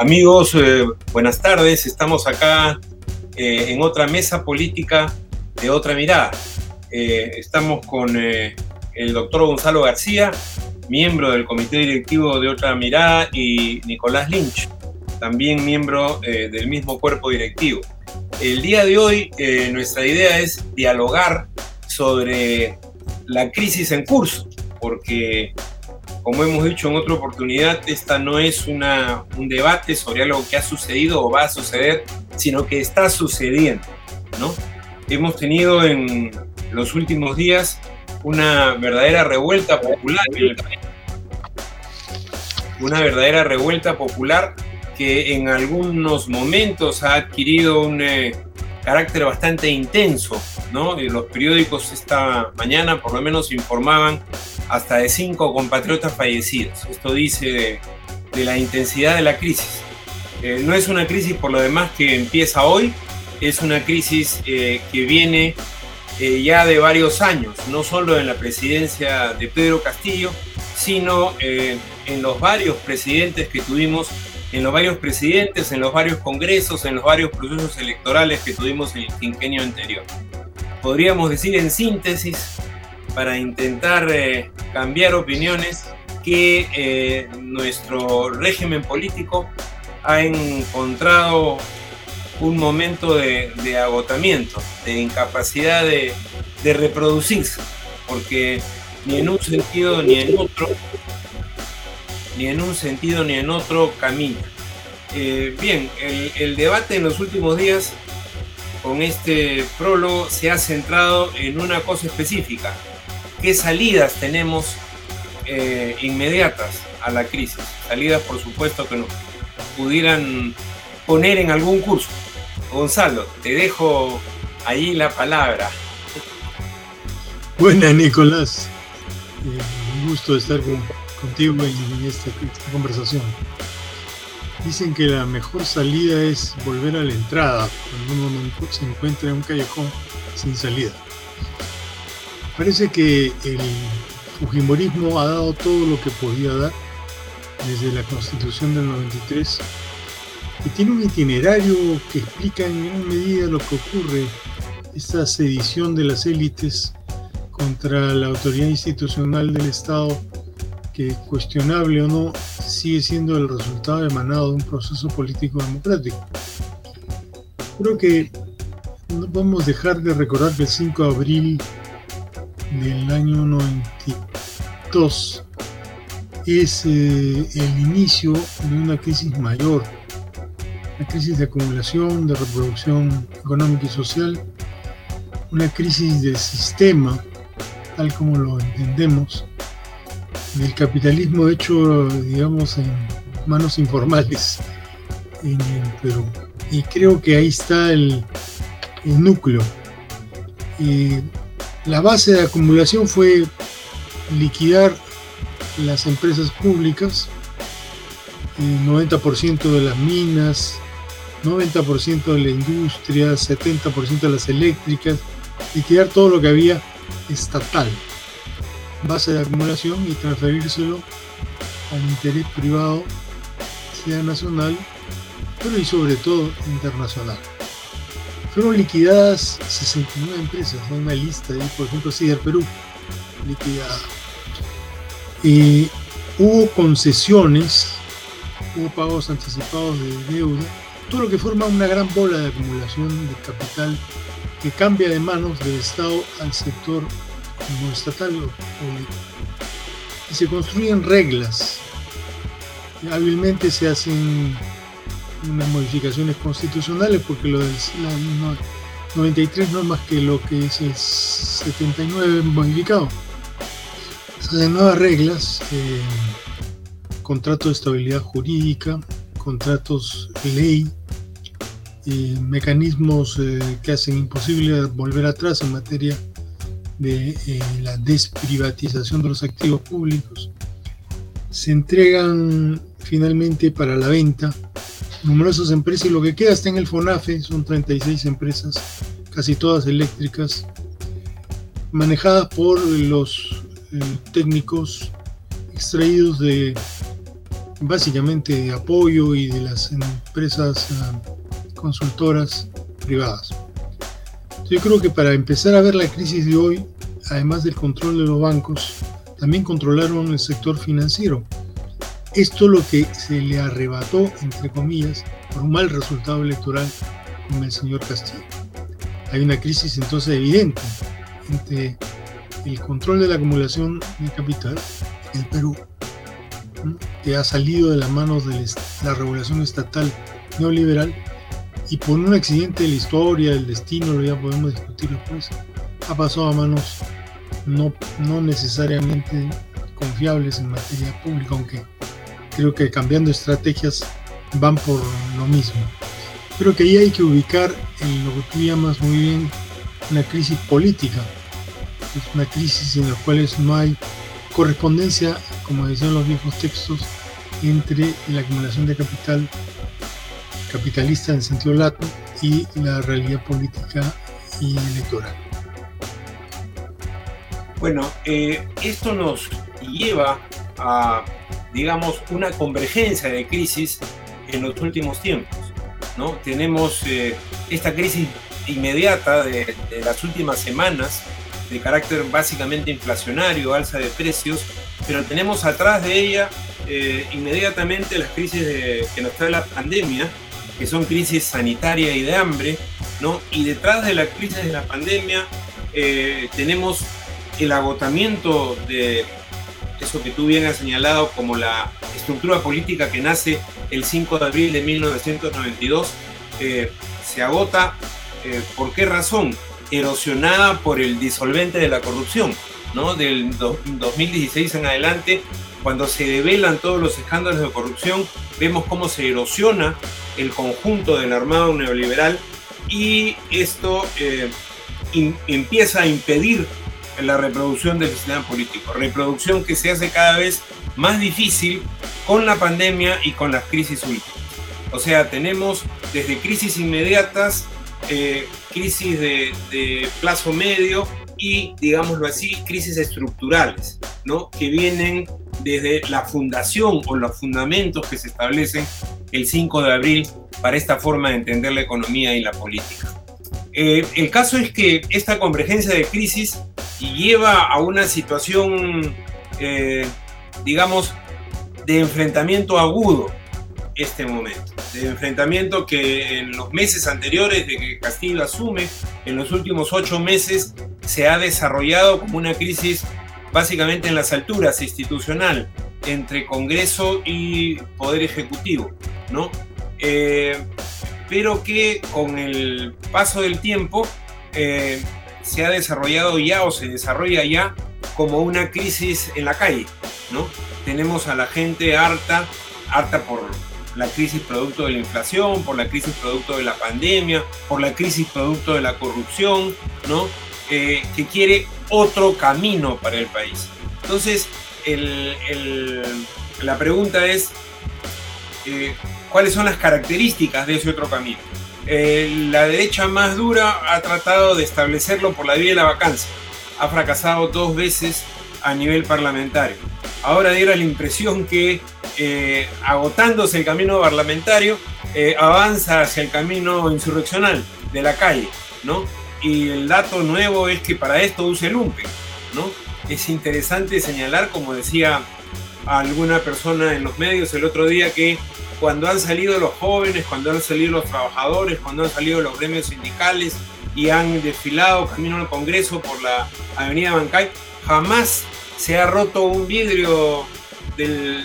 Amigos, eh, buenas tardes. Estamos acá eh, en otra mesa política de otra mirada. Eh, estamos con el doctor Gonzalo García, miembro del comité directivo de otra mirada, y Nicolás Lynch, también miembro del mismo cuerpo directivo. El día de hoy nuestra idea es dialogar sobre la crisis en curso, porque como hemos dicho en otra oportunidad, esta no es una, un debate sobre algo que ha sucedido o va a suceder, sino que está sucediendo. ¿no? Hemos tenido en los últimos días una verdadera revuelta popular Una verdadera revuelta popular que en algunos momentos ha adquirido un eh, carácter bastante intenso. ¿no? los periódicos esta mañana por lo menos informaban hasta de cinco compatriotas fallecidos. Esto dice de, la intensidad de la crisis. Eh, no es una crisis por lo demás que empieza hoy, es una crisis eh, que viene eh, ya de varios años, no solo en la presidencia de Pedro Castillo, sino en los varios presidentes que tuvimos, en los varios presidentes, en los varios congresos, en los varios procesos electorales que tuvimos en el quinquenio anterior. Podríamos decir en síntesis para intentar eh, cambiar opiniones que eh, nuestro régimen político ha encontrado un momento de, agotamiento, de incapacidad de, reproducirse, porque ni en un sentido ni en otro, ni en un sentido ni en otro camina. Eh, bien, el, el debate en los últimos días con este prólogo se ha centrado en una cosa específica, ¿Qué salidas tenemos eh, inmediatas a la crisis? Salidas, por supuesto, que nos pudieran poner en algún curso. Gonzalo, te dejo ahí la palabra. Buena, Nicolás. Eh, un gusto estar contigo en, esta, conversación. Dicen que la mejor salida es volver a la entrada cuando uno se encuentra en un callejón sin salida. Parece que el Fujimorismo ha dado todo lo que podía dar desde la Constitución del 93 y tiene un itinerario que explica en gran medida lo que ocurre, esta sedición de las élites contra la autoridad institucional del Estado que cuestionable o no sigue siendo el resultado emanado de un proceso político democrático. Creo que no podemos dejar de recordar que el 5 de abril del año 92 es eh, el inicio de una crisis mayor, una crisis de acumulación, de reproducción económica y social, una crisis del sistema, tal como lo entendemos, del capitalismo hecho, digamos, en manos informales en el Perú. Y creo que ahí está el, el núcleo. La base de acumulación fue liquidar las empresas públicas, el 90% de las minas, 90% de la industria, 70% de las eléctricas, liquidar todo lo que había estatal, base de acumulación y transferírselo al interés privado, sea nacional, pero y sobre todo internacional. Fueron liquidadas 69 empresas, hay una lista ahí, por ejemplo, Cider Perú, liquidada. hubo concesiones, hubo pagos anticipados de deuda, todo lo que forma una gran bola de acumulación de capital que cambia de manos del Estado al sector no estatal o público. Y se construyen reglas. Hábilmente se hacen unas modificaciones constitucionales porque lo del 93 no es más que lo que es el 79 modificado. Esas nuevas reglas, eh, contratos de estabilidad jurídica, contratos ley, eh, mecanismos eh, que hacen imposible volver atrás en materia de la desprivatización de los activos públicos, se entregan finalmente para la venta numerosas empresas y lo que queda está en el FONAFE, son 36 empresas, casi todas eléctricas, manejadas por los eh, técnicos extraídos de básicamente de apoyo y de las empresas ah, consultoras privadas. Yo creo que para empezar a ver la crisis de hoy, además del control de los bancos, también controlaron el sector financiero. Esto lo que se le arrebató, entre comillas, por un mal resultado electoral con el señor Castillo. Hay una crisis entonces evidente entre el control de la acumulación de capital en Perú, que ha salido de las manos de la regulación estatal neoliberal y por un accidente de la historia, del destino, lo ya podemos discutir después, ha pasado a manos no, no necesariamente confiables en materia pública, aunque creo que cambiando estrategias van por lo mismo. Creo que ahí hay que ubicar en lo que tú llamas muy bien una crisis política. Es una crisis en la cual no hay correspondencia, como decían los viejos textos, entre la acumulación de capital capitalista en sentido lato y la realidad política y electoral. Bueno, eh, esto nos lleva a, digamos, una convergencia de crisis en los últimos tiempos. ¿no? Tenemos eh, esta crisis inmediata de, las últimas semanas, de carácter básicamente inflacionario, alza de precios, pero tenemos atrás de ella eh, inmediatamente las crisis que nos trae la pandemia, que son crisis sanitaria y de hambre, ¿no? Y detrás de la crisis de la pandemia eh, tenemos el agotamiento de eso que tú bien has señalado como la estructura política que nace el 5 de abril de 1992, eh, se agota. Eh, ¿Por qué razón? Erosionada por el disolvente de la corrupción. ¿no? Del 2016 en adelante, cuando se develan todos los escándalos de corrupción, vemos cómo se erosiona el conjunto del armado neoliberal y esto eh, empieza a impedir la reproducción del sistema político, reproducción que se hace cada vez más difícil con la pandemia y con las crisis últimas. O sea, tenemos desde crisis inmediatas, eh, crisis de, plazo medio y, digámoslo así, crisis estructurales, ¿no? que vienen desde la fundación o los fundamentos que se establecen el 5 de abril para esta forma de entender la economía y la política. Eh, el caso es que esta convergencia de crisis lleva a una situación, eh, digamos, de enfrentamiento agudo este momento, de enfrentamiento que en los meses anteriores de que Castillo asume, en los últimos ocho meses, se ha desarrollado como una crisis básicamente en las alturas institucional entre Congreso y Poder Ejecutivo, ¿no? Eh, pero que con el paso del tiempo eh, se ha desarrollado ya o se desarrolla ya como una crisis en la calle, ¿no? Tenemos a la gente harta, harta por la crisis producto de la inflación, por la crisis producto de la pandemia, por la crisis producto de la corrupción, ¿no? Eh, que quiere otro camino para el país. Entonces, la pregunta es, eh, ¿cuáles son las características de ese otro camino? Eh, la derecha más dura ha tratado de establecerlo por la vía de la vacancia. Ha fracasado dos veces a nivel parlamentario. Ahora diera la impresión que agotándose el camino parlamentario, avanza hacia el camino insurreccional de la calle, ¿no? y el dato nuevo es que para esto use el lumpen, ¿no? Es interesante señalar, como decía alguna persona en los medios el otro día, que cuando han salido los jóvenes, cuando han salido los trabajadores, cuando han salido los gremios sindicales y han desfilado camino al Congreso por la Avenida Bancay, jamás se ha roto un vidrio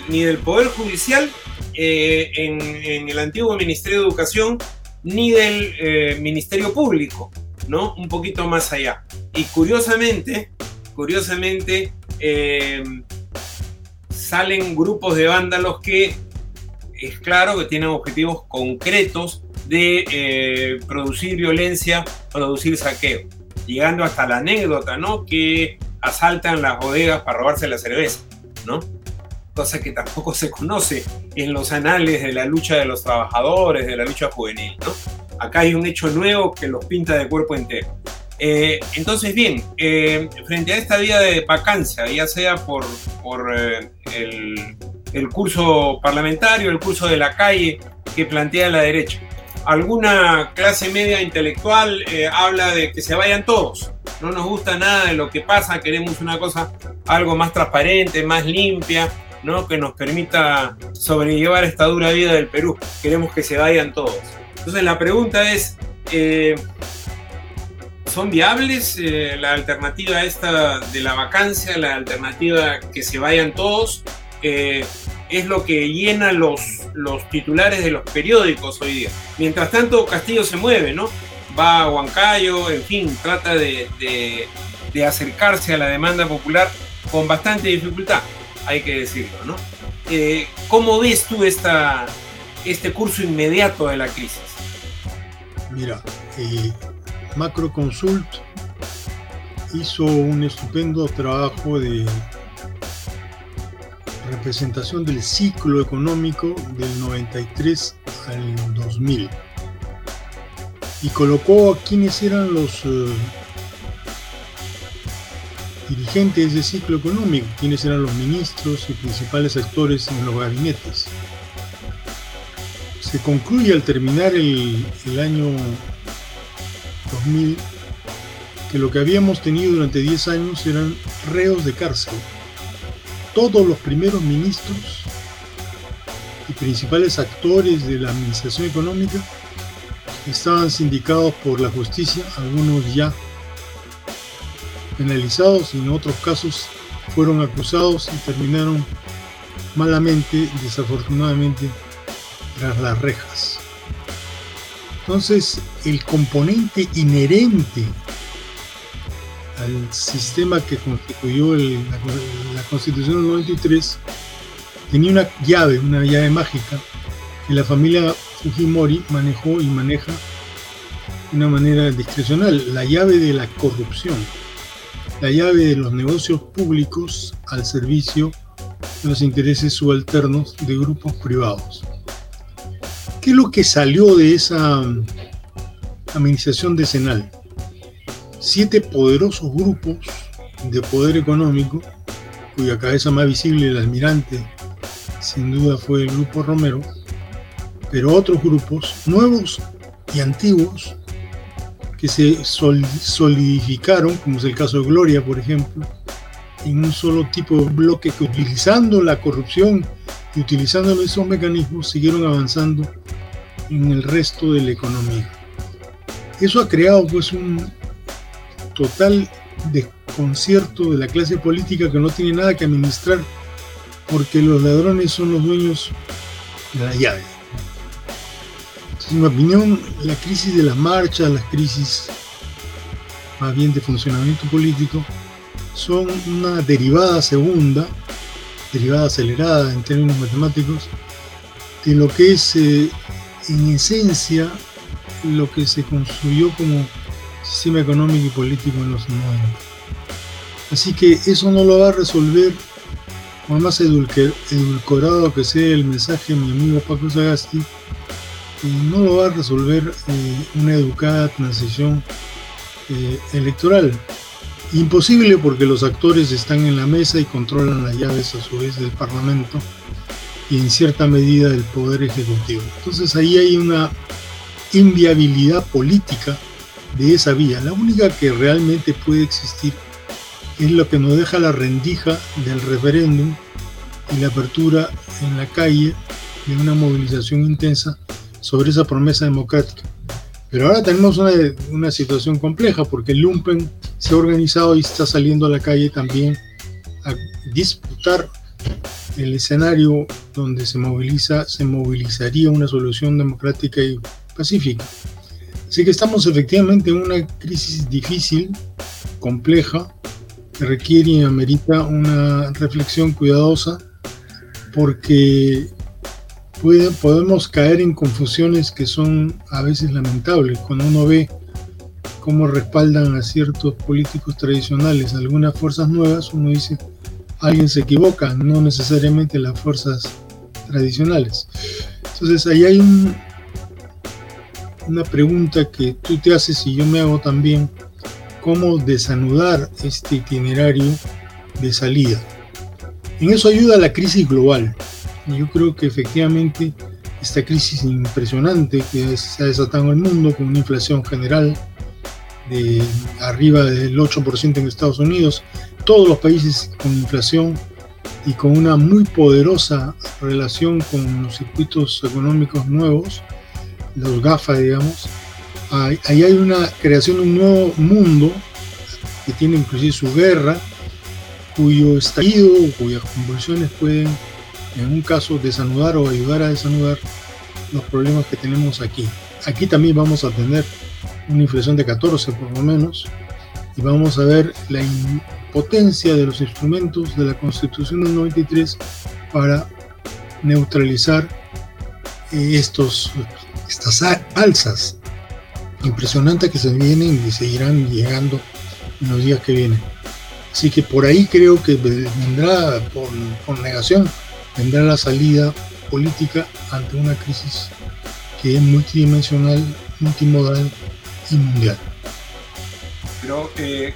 ni del Poder Judicial eh, en, el antiguo Ministerio de Educación, ni del eh, Ministerio Público. ¿no? Un poquito más allá. Y curiosamente, curiosamente, eh, salen grupos de vándalos que es claro que tienen objetivos concretos de eh, producir violencia, producir saqueo, llegando hasta la anécdota, ¿no? Que asaltan las bodegas para robarse la cerveza, ¿no? Cosa que tampoco se conoce en los anales de la lucha de los trabajadores, de la lucha juvenil, ¿no? Acá hay un hecho nuevo que los pinta de cuerpo entero. Eh, entonces, bien, eh, frente a esta vía de vacancia, ya sea por, por el el curso parlamentario, el curso de la calle que plantea la derecha. Alguna clase media intelectual eh, habla de que se vayan todos. No nos gusta nada de lo que pasa, queremos una cosa algo más transparente, más limpia, ¿no? que nos permita sobrellevar esta dura vida del Perú. Queremos que se vayan todos. Entonces la pregunta es, eh, ¿son viables eh, la alternativa esta de la vacancia, la alternativa que se vayan todos? Es lo que llena los, titulares de los periódicos hoy día. Mientras tanto, Castillo se mueve, ¿no? Va a Huancayo, en fin, trata de, acercarse a la demanda popular con bastante dificultad, hay que decirlo, ¿no? Eh, ¿Cómo ves tú esta, este curso inmediato de la crisis? Mira, eh, Macroconsult hizo un estupendo trabajo de representación del ciclo económico del 93 al 2000 y colocó a quienes eran los eh, dirigentes de ese ciclo económico, quienes eran los ministros y principales actores en los gabinetes. Se concluye al terminar el, el año 2000 que lo que habíamos tenido durante 10 años eran reos de cárcel todos los primeros ministros y principales actores de la administración económica estaban sindicados por la justicia, algunos ya penalizados y en otros casos fueron acusados y terminaron malamente, desafortunadamente, tras las rejas. Entonces, el componente inherente al sistema que constituyó la, Constitución del 93, tenía una llave, una llave mágica, que la familia Fujimori manejó y maneja de una manera discrecional, la llave de la corrupción, la llave de los negocios públicos al servicio de los intereses subalternos de grupos privados. ¿Qué es lo que salió de esa administración decenal? Siete poderosos grupos de poder económico, cuya cabeza más visible, el almirante, sin duda fue el grupo Romero, pero otros grupos nuevos y antiguos que se solidificaron, como es el caso de Gloria, por ejemplo, en un solo tipo de bloque que utilizando la corrupción y utilizando esos mecanismos siguieron avanzando en el resto de la economía. Eso ha creado pues un, total desconcierto de la clase política que no tiene nada que administrar porque los ladrones son los dueños de la llave. en mi opinión, la crisis de las marchas, las crisis más bien de funcionamiento político, son una derivada segunda, derivada acelerada en términos matemáticos, de lo que es eh, en esencia lo que se construyó como sistema económico y político en los 90. Así que eso no lo va a resolver, por más edulcorado que sea el mensaje de mi amigo Paco Sagasti, no lo va a resolver eh, una educada transición eh, electoral. Imposible porque los actores están en la mesa y controlan las llaves a su vez del Parlamento y en cierta medida del Poder Ejecutivo. Entonces ahí hay una inviabilidad política de esa vía. La única que realmente puede existir es lo que nos deja la rendija del referéndum y la apertura en la calle de una movilización intensa sobre esa promesa democrática. Pero ahora tenemos una, una situación compleja porque Lumpen se ha organizado y está saliendo a la calle también a disputar el escenario donde se moviliza, se movilizaría una solución democrática y pacífica. Así que estamos efectivamente en una crisis difícil, compleja, que requiere y amerita una reflexión cuidadosa, porque podemos caer en confusiones que son a veces lamentables. Cuando uno ve cómo respaldan a ciertos políticos tradicionales algunas fuerzas nuevas, uno dice, alguien se equivoca, no necesariamente las fuerzas tradicionales. Entonces ahí hay un, una pregunta que tú te haces y yo me hago también, cómo desanudar este itinerario de salida. En eso ayuda la crisis global. Yo creo que efectivamente esta crisis impresionante que se ha desatado el mundo con una inflación general de arriba del 8% en Estados Unidos, todos los países con inflación y con una muy poderosa relación con los circuitos económicos nuevos, los GAFA, digamos, ahí hay una creación de un nuevo mundo que tiene inclusive su guerra, cuyo estallido, cuyas convulsiones pueden, en un caso, desanudar o ayudar a desanudar los problemas que tenemos aquí. Aquí también vamos a tener una inflación de 14 por lo menos, y vamos a ver la impotencia de los instrumentos de la Constitución del 93 para neutralizar eh, estos, estas alzas impresionantes que se vienen y seguirán llegando en los días que vienen. Así que por ahí creo que vendrá, por, negación, vendrá la salida política ante una crisis que es multidimensional, multimodal y mundial. Pero eh,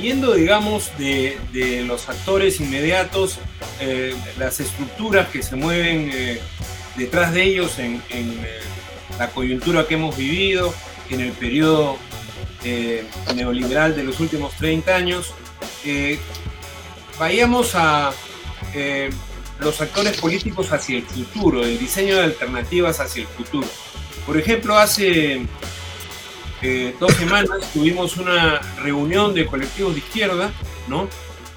yendo, digamos, de, los actores inmediatos, eh, las estructuras que se mueven eh, detrás de ellos en, la coyuntura que hemos vivido, en el periodo neoliberal de los últimos 30 años, vayamos a los actores políticos hacia el futuro, el diseño de alternativas hacia el futuro. Por ejemplo, hace eh, dos semanas tuvimos una reunión de colectivos de izquierda, ¿no?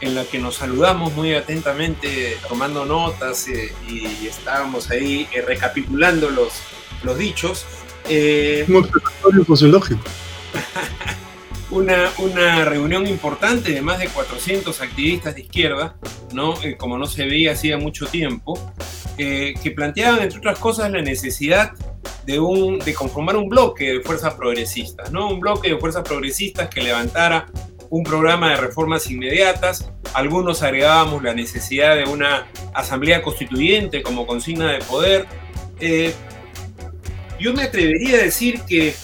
En la que nos saludamos muy atentamente, tomando notas eh, y estábamos ahí eh, recapitulando los, los dichos. sociológico. una, una reunión importante de más de 400 activistas de izquierda, ¿no? como no se veía hacía mucho tiempo, que planteaban, entre otras cosas, la necesidad de, un, de conformar un bloque de fuerzas progresistas, ¿no? Un bloque de fuerzas progresistas que levantara un programa de reformas inmediatas. Algunos agregábamos la necesidad de una asamblea constituyente como consigna de poder. Eh, yo me atrevería a decir que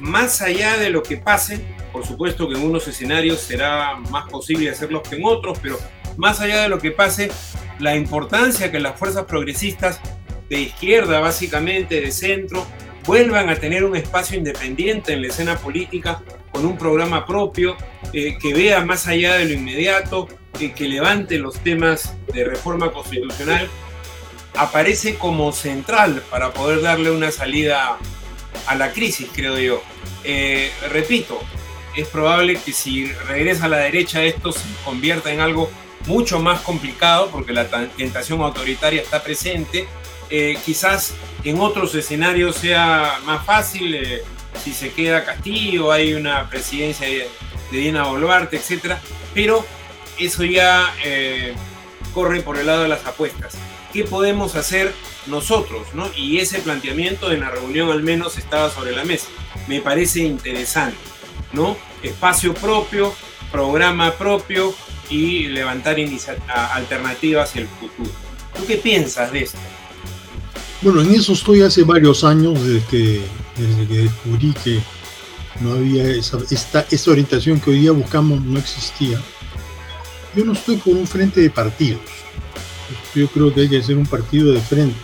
más allá de lo que pase, por supuesto que en unos escenarios será más posible hacerlos que en otros, pero más allá de lo que pase, la importancia que las fuerzas progresistas de izquierda básicamente, de centro, vuelvan a tener un espacio independiente en la escena política con un programa propio eh, que vea más allá de lo inmediato, eh, que levante los temas de reforma constitucional, aparece como central para poder darle una salida a la crisis, creo yo. Eh, repito, es probable que si regresa a la derecha esto se convierta en algo mucho más complicado porque la tentación autoritaria está presente eh, quizás en otros escenarios sea más fácil, eh, si se queda Castillo, hay una presidencia de, Diana Boluarte, etc. Pero eso ya eh, corre por el lado de las apuestas. ¿Qué podemos hacer nosotros? ¿no? Y ese planteamiento en la reunión al menos estaba sobre la mesa. Me parece interesante. ¿no? Espacio propio, programa propio y levantar alternativas hacia el futuro. ¿Tú qué piensas de esto? Bueno, en eso estoy hace varios años, desde que, desde que descubrí que no había esa, esta, esta orientación que hoy día buscamos, no existía. Yo no estoy por un frente de partidos. Yo creo que hay que hacer un partido de frente,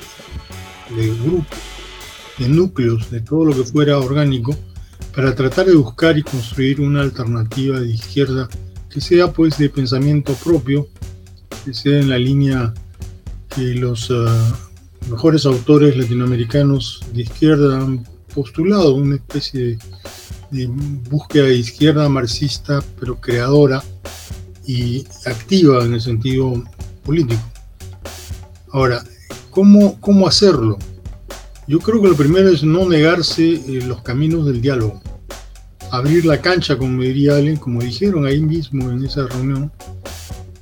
de grupos, de núcleos, de todo lo que fuera orgánico, para tratar de buscar y construir una alternativa de izquierda que sea pues de pensamiento propio, que sea en la línea que los ah, mejores autores latinoamericanos de izquierda han postulado una especie de, búsqueda de izquierda marxista, pero creadora y activa en el sentido político. Ahora, ¿cómo, cómo hacerlo? Yo creo que lo primero es no negarse eh, los caminos del diálogo, abrir la cancha, como diría alguien, como dijeron ahí mismo en esa reunión,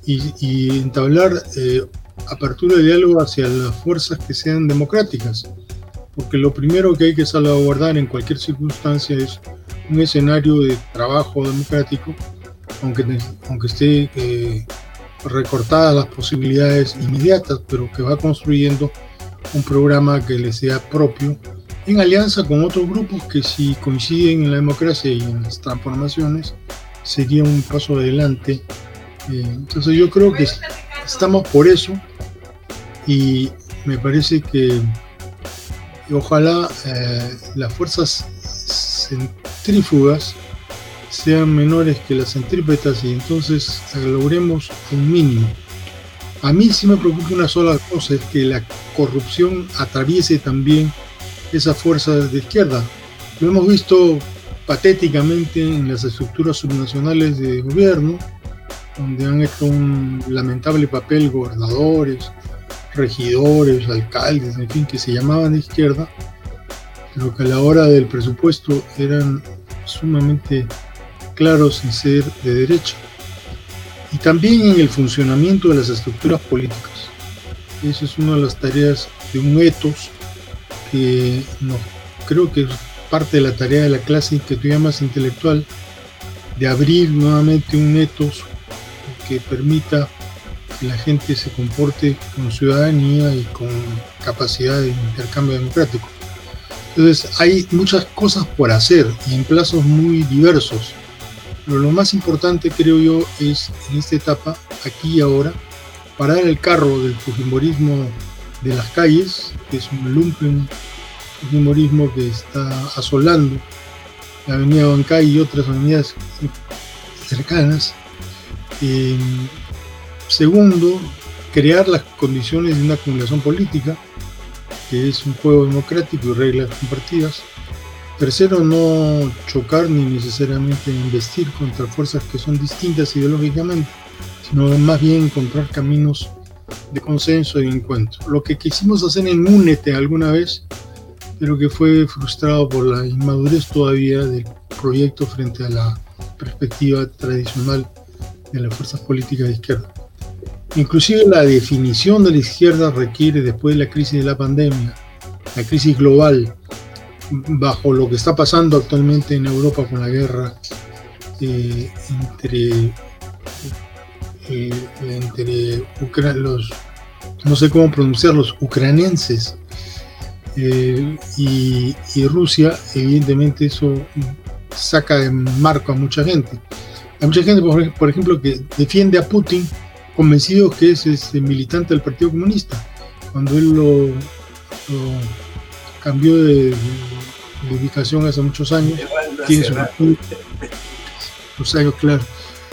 y, entablar eh, apertura de diálogo hacia las fuerzas que sean democráticas, porque lo primero que hay que salvaguardar en cualquier circunstancia es un escenario de trabajo democrático, aunque, aunque esté eh, recortadas las posibilidades inmediatas, pero que va construyendo un programa que le sea propio en alianza con otros grupos que si coinciden en la democracia y en las transformaciones sería un paso adelante. Eh, entonces yo creo que estamos por eso y me parece que ojalá eh, las fuerzas centrífugas sean menores que las centrípetas y entonces logremos un mínimo. A mí sí me preocupa una sola cosa, es que la corrupción atraviese también esas fuerzas de izquierda. Lo hemos visto patéticamente en las estructuras subnacionales de gobierno, donde han hecho un lamentable papel gobernadores, regidores, alcaldes, en fin, que se llamaban de izquierda, pero que a la hora del presupuesto eran sumamente claros en ser de derecha. Y también en el funcionamiento de las estructuras políticas. Esa es una de las tareas de un etos que no, creo que parte de la tarea de la clase que tú llamas intelectual, de abrir nuevamente un etos que permita que la gente se comporte con ciudadanía y con capacidad de intercambio democrático. Entonces hay muchas cosas por hacer y en plazos muy diversos. Pero lo más importante creo yo es en esta etapa, aquí y ahora, parar el carro del fujimorismo de las calles, que es un lumpen humorismo que está asolando la avenida Bancay y otras avenidas cercanas. Eh, segundo, crear las condiciones de una acumulación política, que es un juego democrático y reglas compartidas. Tercero, no chocar ni necesariamente investir contra fuerzas que son distintas ideológicamente, sino más bien encontrar caminos de consenso y encuentro. Lo que quisimos hacer en Únete alguna vez pero que fue frustrado por la inmadurez todavía del proyecto frente a la perspectiva tradicional de las fuerzas políticas de izquierda. Inclusive la definición de la izquierda requiere, después de la crisis de la pandemia, la crisis global, bajo lo que está pasando actualmente en Europa con la guerra eh, entre, eh, entre los, no sé cómo pronunciar, los ucranienses eh, y, Rusia, evidentemente eso saca de marco a mucha gente. Hay mucha gente, por, ejemplo, que defiende a Putin convencido que es, militante del Partido Comunista. Cuando él lo, cambió de, ubicación hace muchos años, tiene su, claro,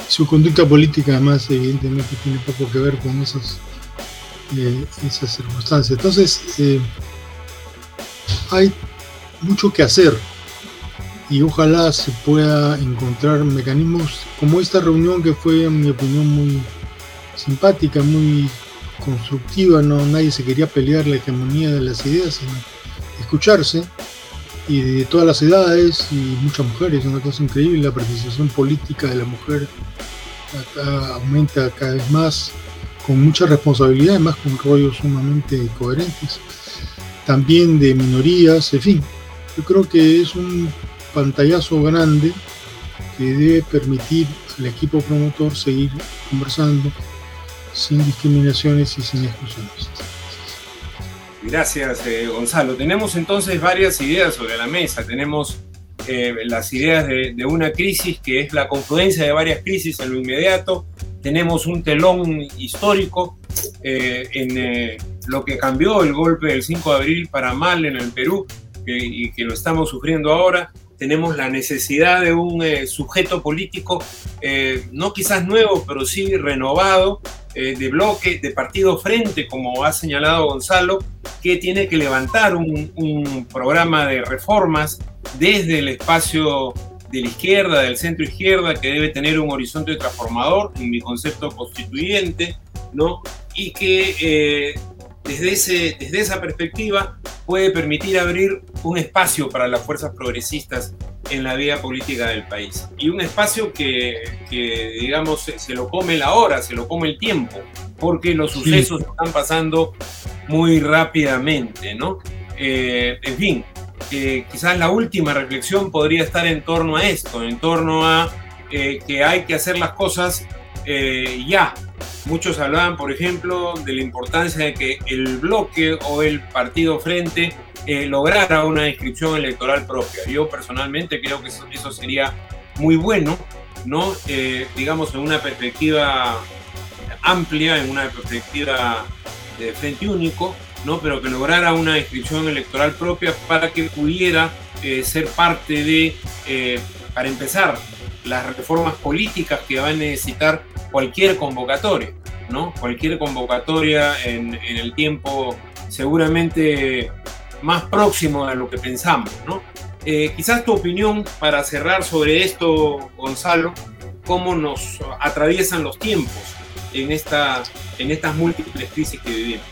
su conducta política además evidentemente tiene poco que ver con esas, eh, esas circunstancias. Entonces, eh, hay mucho que hacer y ojalá se pueda encontrar mecanismos como esta reunión que fue en mi opinión muy simpática, muy constructiva, no nadie se quería pelear la hegemonía de las ideas, sino escucharse y de todas las edades y muchas mujeres, una cosa increíble, la participación política de la mujer aumenta cada vez más con mucha responsabilidad, además con rollos sumamente coherentes también de minorías, en fin. Yo creo que es un pantallazo grande que debe permitir al equipo promotor seguir conversando sin discriminaciones y sin exclusiones. Gracias, eh, Gonzalo. Tenemos entonces varias ideas sobre la mesa. Tenemos eh, las ideas de, una crisis que es la confluencia de varias crisis en lo inmediato. Tenemos un telón histórico eh, en lo que cambió el golpe del 5 de abril para mal en el Perú y que lo estamos sufriendo ahora. Tenemos la necesidad de un eh, sujeto político, eh, no quizás nuevo, pero sí renovado, eh, de bloque, de partido frente, como ha señalado Gonzalo, que tiene que levantar un, un programa de reformas desde el espacio de la izquierda, del centro izquierda, que debe tener un horizonte transformador, en mi concepto constituyente, ¿no? Y que desde, ese, desde esa perspectiva puede permitir abrir un espacio para las fuerzas progresistas en la vida política del país. Y un espacio que, digamos, se, lo come la hora, se lo come el tiempo, porque los sucesos están pasando muy rápidamente, ¿no? Eh, en fin, eh, quizás la última reflexión podría estar en torno a esto, en torno a eh, que hay que hacer las cosas ya, Muchos hablaban, por ejemplo, de la importancia de que el bloque o el partido frente eh, lograra una inscripción electoral propia. Yo personalmente creo que eso, sería muy bueno, ¿no? Eh, digamos, en una perspectiva amplia, en una perspectiva de frente único, ¿no? pero que lograra una inscripción electoral propia para que pudiera eh, ser parte de, eh, para empezar, las reformas políticas que va a necesitar cualquier convocatoria, ¿no? Cualquier convocatoria en, el tiempo seguramente más próximo a lo que pensamos, ¿no? Eh, quizás tu opinión para cerrar sobre esto, Gonzalo, cómo nos atraviesan los tiempos en, esta, en estas múltiples crisis que vivimos.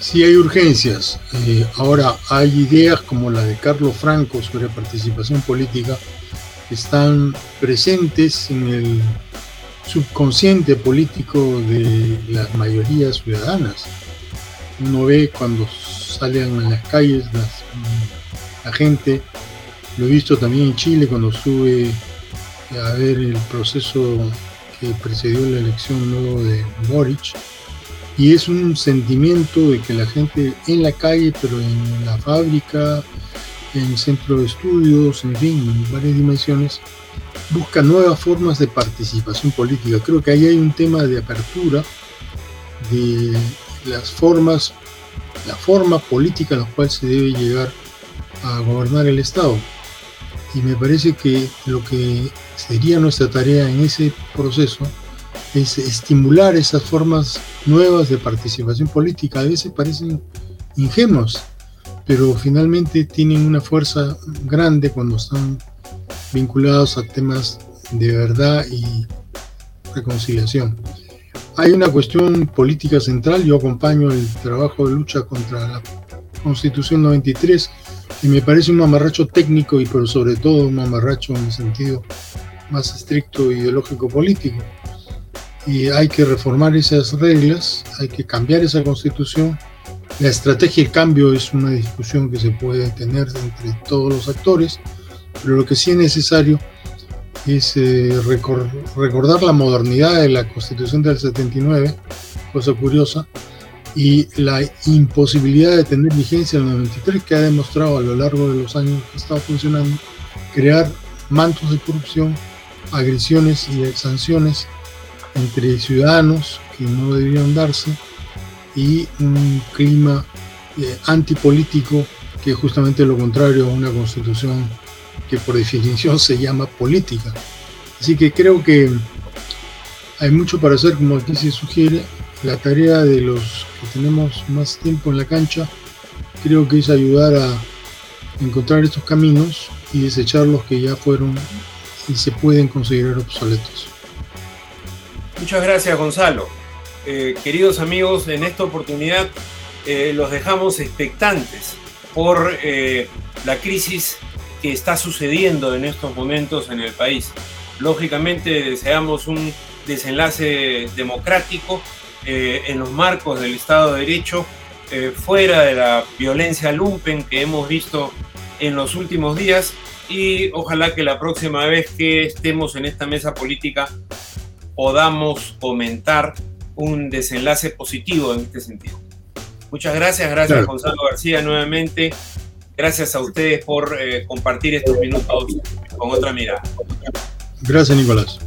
Sí hay urgencias. Eh, ahora hay ideas como la de Carlos Franco sobre participación política están presentes en el subconsciente político de las mayorías ciudadanas. Uno ve cuando salen a las calles la gente, lo he visto también en Chile cuando sube a ver el proceso que precedió la elección de Boric, y es un sentimiento de que la gente en la calle, pero en la fábrica, en centro de estudios, en fin, en varias dimensiones, busca nuevas formas de participación política. Creo que ahí hay un tema de apertura de las formas, la forma política a la cual se debe llegar a gobernar el Estado. Y me parece que lo que sería nuestra tarea en ese proceso es estimular esas formas nuevas de participación política. A veces parecen ingenuos, pero finalmente tienen una fuerza grande cuando están vinculados a temas de verdad y reconciliación. Hay una cuestión política central, yo acompaño el trabajo de lucha contra la Constitución 93 y me parece un mamarracho técnico y pero sobre todo un mamarracho en el sentido más estricto ideológico político. Y hay que reformar esas reglas, hay que cambiar esa constitución. La estrategia de cambio es una discusión que se puede tener entre todos los actores, pero lo que sí es necesario es eh, recordar la modernidad de la constitución del 79, cosa curiosa, y la imposibilidad de tener vigencia el 93 que ha demostrado a lo largo de los años que ha estado funcionando, crear mantos de corrupción, agresiones y sanciones entre ciudadanos que no debían darse y un clima eh, antipolítico que es justamente lo contrario a una constitución que por definición se llama política. Así que creo que hay mucho para hacer, como aquí se sugiere, la tarea de los que tenemos más tiempo en la cancha creo que es ayudar a encontrar estos caminos y desechar los que ya fueron y se pueden considerar obsoletos. Muchas gracias Gonzalo. Eh, queridos amigos, en esta oportunidad eh, los dejamos expectantes por eh, la crisis que está sucediendo en estos momentos en el país. Lógicamente deseamos un desenlace democrático eh, en los marcos del Estado de Derecho, fuera de la violencia lumpen que hemos visto en los últimos días y ojalá que la próxima vez que estemos en esta mesa política podamos comentar un desenlace positivo en este sentido. Muchas gracias, gracias Gonzalo García nuevamente. Gracias a ustedes por eh, compartir estos minutos con otra mirada. Gracias, Nicolás.